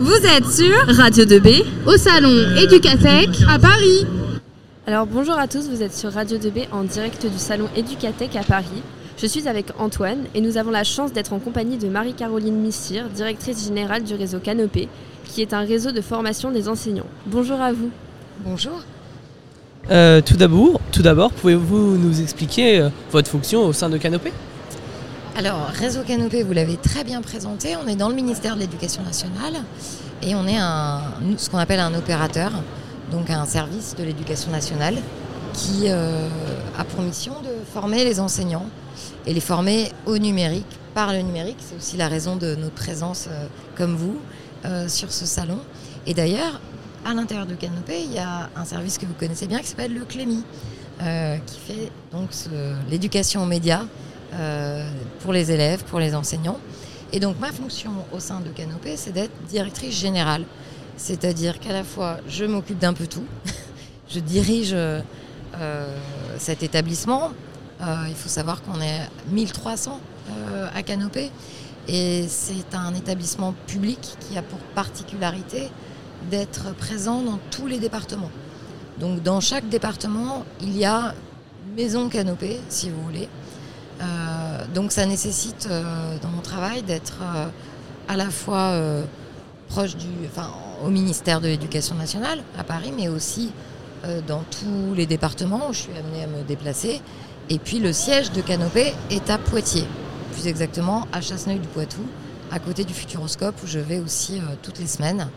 Vous êtes sur Radio 2B au salon Educatec à Paris. Alors bonjour à tous, vous êtes sur Radio 2B en direct du salon Educatec à Paris. Je suis avec Antoine et nous avons la chance d'être en compagnie de Marie-Caroline Missire, directrice générale du réseau Canopé, qui est un réseau de formation des enseignants. Bonjour à vous. Bonjour. Euh, tout d'abord, tout d'abord, pouvez-vous nous expliquer euh, votre fonction au sein de Canopé? Alors, Réseau Canopé, vous l'avez très bien présenté. On est dans le ministère de l'Éducation nationale et on est ce qu'on appelle un opérateur, donc un service de l'éducation nationale qui euh, a pour mission de former les enseignants et les former au numérique, par le numérique. C'est aussi la raison de notre présence, comme vous, sur ce salon. Et d'ailleurs, à l'intérieur de Canopé, il y a un service que vous connaissez bien qui s'appelle le Clémy, euh, qui fait donc l'éducation aux médias euh, pour les élèves, pour les enseignants. Et donc ma fonction au sein de Canopé, c'est d'être directrice générale. C'est-à-dire qu'à la fois, je m'occupe d'un peu tout. je dirige euh, cet établissement. il faut savoir qu'on est 1300 à Canopé. Et c'est un établissement public qui a pour particularité d'être présent dans tous les départements. Donc dans chaque département, il y a maison canopée, si vous voulez. Euh, donc ça nécessite euh, dans mon travail d'être euh, à la fois proche du, enfin, au ministère de l'Éducation nationale à Paris, mais aussi dans tous les départements où je suis amenée à me déplacer. Et puis le siège de Canopée est à Poitiers, plus exactement à Chasseneuil-du-Poitou, à côté du Futuroscope où je vais aussi toutes les semaines.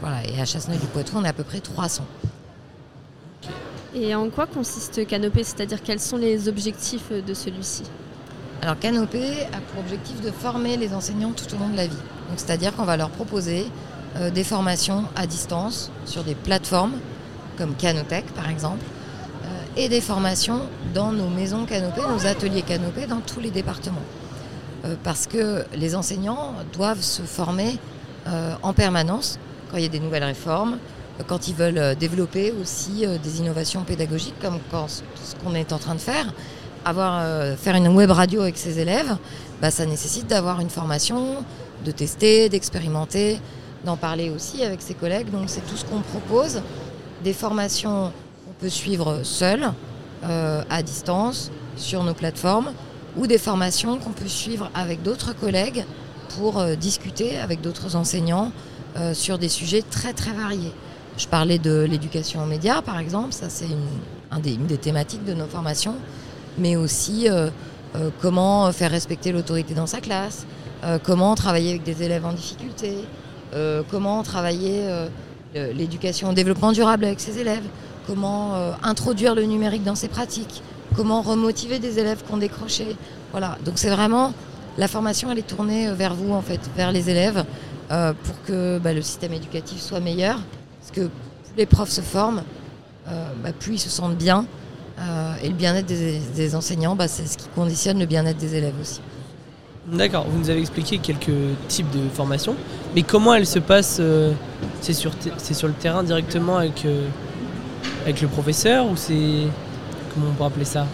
Voilà, et à Chasseneuil-du-Poitou, on est à peu près 300. Et en quoi consiste Canopé C'est-à-dire quels sont les objectifs de celui-ci? Alors Canopé a pour objectif de former les enseignants tout au long de la vie. c'est-à-dire qu'on va leur proposer euh, des formations à distance sur des plateformes comme Canotech par exemple, euh, et des formations dans nos maisons Canopé, nos ateliers Canopé dans tous les départements. parce que les enseignants doivent se former euh, en permanence quand il y a des nouvelles réformes, quand ils veulent euh, développer aussi euh, des innovations pédagogiques comme ce qu'on est en train de faire. Avoir, faire une web radio avec ses élèves, bah, ça nécessite d'avoir une formation, de tester, d'expérimenter, d'en parler aussi avec ses collègues. Donc c'est tout ce qu'on propose. Des formations qu'on peut suivre seul, à distance, sur nos plateformes, ou des formations qu'on peut suivre avec d'autres collègues pour euh, discuter avec d'autres enseignants euh, sur des sujets très très variés. Je parlais de l'éducation aux médias, par exemple, ça c'est une, des, des, thématiques de nos formations, mais aussi euh, comment faire respecter l'autorité dans sa classe, comment travailler avec des élèves en difficulté, comment travailler l'éducation au développement durable avec ses élèves, comment introduire le numérique dans ses pratiques, comment remotiver des élèves qui ont décroché. Voilà, donc c'est vraiment la formation, elle est tournée euh, vers vous, en fait, vers les élèves, euh, pour que bah, le système éducatif soit meilleur. Parce que plus les profs se forment, euh, bah, plus ils se sentent bien. et le bien-être des, enseignants, bah, c'est ce qui conditionne le bien-être des élèves aussi. D'accord, vous nous avez expliqué quelques types de formations, mais comment elles se passent C'est sur, sur le terrain directement avec, avec le professeur ou c'est. Comment on peut appeler ça?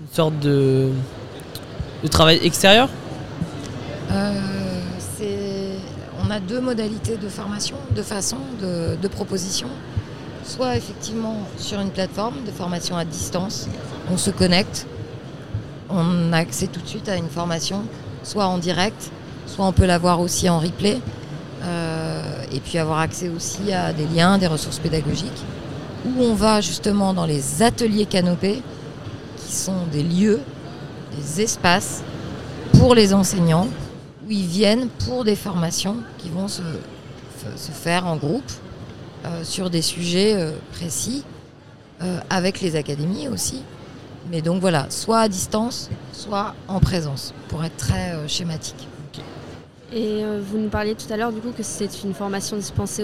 Une sorte de de travail extérieur? Euh, On a deux modalités de formation, de façon, de, proposition. Soit effectivement sur une plateforme de formation à distance, on se connecte, on a accès tout de suite à une formation, soit en direct, soit on peut l'avoir aussi en replay, euh, et puis avoir accès aussi à des liens, des ressources pédagogiques, où on va justement dans les ateliers canopés, qui sont des lieux des espaces pour les enseignants où ils viennent pour des formations qui vont se, faire en groupe euh, sur des sujets euh, précis, euh, avec les académies aussi. Mais donc voilà, soit à distance, soit en présence, pour être très schématique. Et vous nous parliez tout à l'heure du coup que c'est une formation dispensée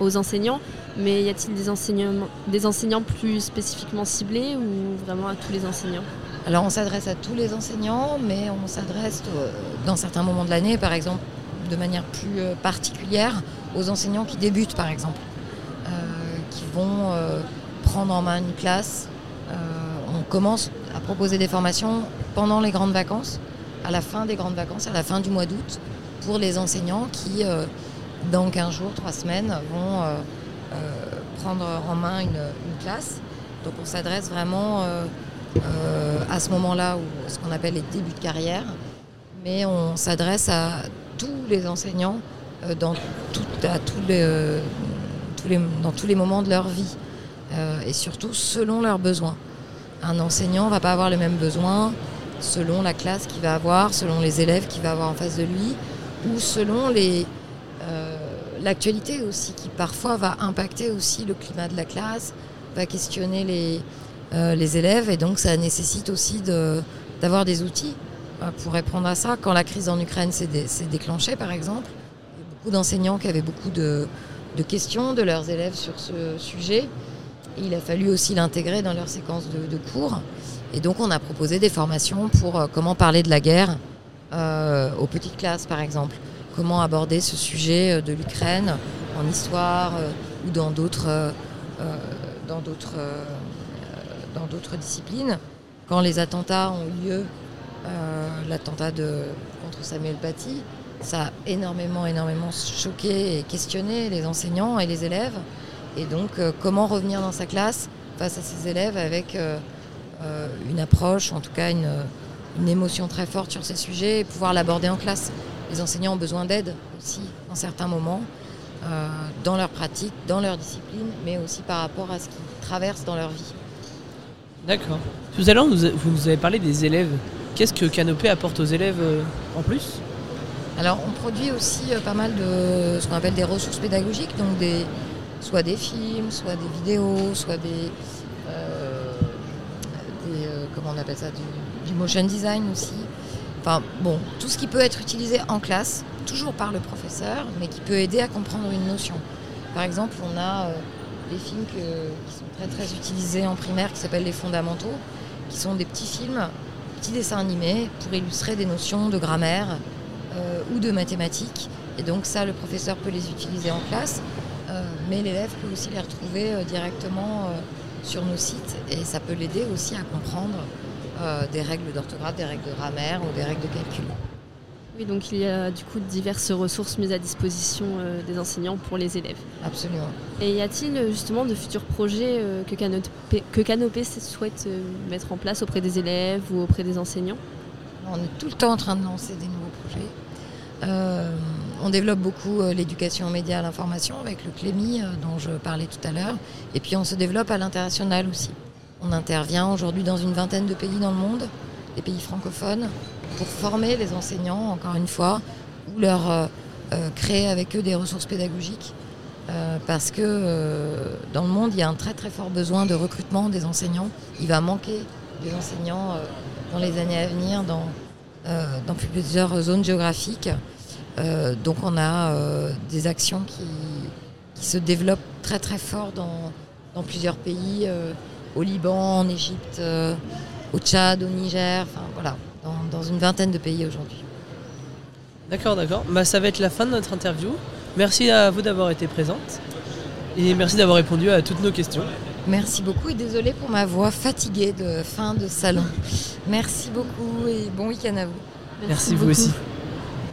aux, enseignants, mais y a-t-il des enseignants plus spécifiquement ciblés ou vraiment à tous les enseignants? Alors on s'adresse à tous les enseignants, mais on s'adresse euh, dans certains moments de l'année, par exemple, de manière plus euh, particulière aux enseignants qui débutent, par exemple, euh, qui vont prendre en main une classe. on commence à proposer des formations pendant les grandes vacances, à la fin des grandes vacances, à la fin du mois d'août, pour les enseignants qui dans 15 jours, 3 semaines, vont prendre en main une, classe. Donc on s'adresse vraiment à ce moment-là, où ce qu'on appelle les débuts de carrière, mais on s'adresse à tous les enseignants euh, dans, tout- à tous les, euh, tous les- dans tous les moments de leur vie, euh, et surtout selon leurs besoins. Un enseignant ne va pas avoir les mêmes besoins selon la classe qu'il va avoir, selon les élèves qu'il va avoir en face de lui, ou selon les, euh, l'actualité aussi, qui parfois va impacter aussi le climat de la classe, va questionner les, euh, les élèves, et donc ça nécessite aussi d'avoir des outils euh, pour répondre à ça. Quand la crise en Ukraine s'est, dé- s'est déclenchée, par exemple, beaucoup d'enseignants qui avaient beaucoup de, questions de leurs élèves sur ce sujet. Et il a fallu aussi l'intégrer dans leur séquence de, cours. Et donc on a proposé des formations pour euh, comment parler de la guerre aux petites classes, par exemple. Comment aborder ce sujet de l'Ukraine en histoire ou dans d'autres, dans d'autres disciplines. Quand les attentats ont eu lieu, euh, l'attentat contre Samuel Paty, ça a énormément, énormément choqué et questionné les enseignants et les élèves. Et donc, euh, comment revenir dans sa classe face à ces élèves avec euh, une approche, en tout cas une, une émotion très forte sur ces sujets et pouvoir l'aborder en classe. Les enseignants ont besoin d'aide aussi en certains moments, dans leur pratique, dans leur discipline, mais aussi par rapport à ce qu'ils traversent dans leur vie. D'accord. Tout à l'heure, vous nous avez parlé des élèves. Qu'est-ce que Canopé apporte aux élèves euh, en plus? Alors, on produit aussi euh, pas mal de ce qu'on appelle des ressources pédagogiques, donc des, soit des films, soit des vidéos, soit des, euh, comment on appelle ça, du, motion design aussi. Enfin, bon, tout ce qui peut être utilisé en classe, toujours par le professeur, mais qui peut aider à comprendre une notion. Par exemple, on a des films qui sont très très utilisés en primaire, qui s'appellent les fondamentaux, qui sont des petits films, petits dessins animés pour illustrer des notions de grammaire, euh, ou de mathématiques. Et donc ça, le professeur peut les utiliser en classe, euh, mais l'élève peut aussi les retrouver euh, directement sur nos sites et ça peut l'aider aussi à comprendre des règles d'orthographe, des règles de grammaire ou des règles de calcul. Oui, donc il y a du coup diverses ressources mises à disposition euh, des enseignants pour les élèves. Absolument. Et y a-t-il euh, justement de futurs projets euh, que Canopé, que Canopé souhaite euh, mettre en place auprès des élèves ou auprès des enseignants? On est tout le temps en train de lancer des nouveaux projets. On développe beaucoup l'éducation aux médias à l'information avec le CLEMI euh, dont je parlais tout à l'heure. Et puis on se développe à l'international aussi. On intervient aujourd'hui dans une vingtaine de pays dans le monde, des pays francophones, pour former les enseignants, encore une fois, ou leur euh, euh, créer avec eux des ressources pédagogiques. Euh, parce que dans le monde, il y a un très très fort besoin de recrutement des enseignants. Il va manquer des enseignants dans les années à venir dans, plusieurs zones géographiques. Donc on a des actions qui, se développent très très fort dans, dans plusieurs pays, au Liban, en Égypte, au Tchad, au Niger, enfin voilà, dans, dans une vingtaine de pays aujourd'hui. D'accord, d'accord. Bah, ça va être la fin de notre interview. Merci à vous d'avoir été présente. Et merci d'avoir répondu à toutes nos questions. Merci beaucoup et désolée pour ma voix fatiguée de fin de salon. Merci beaucoup et bon week-end à vous. Merci, vous beaucoup. aussi.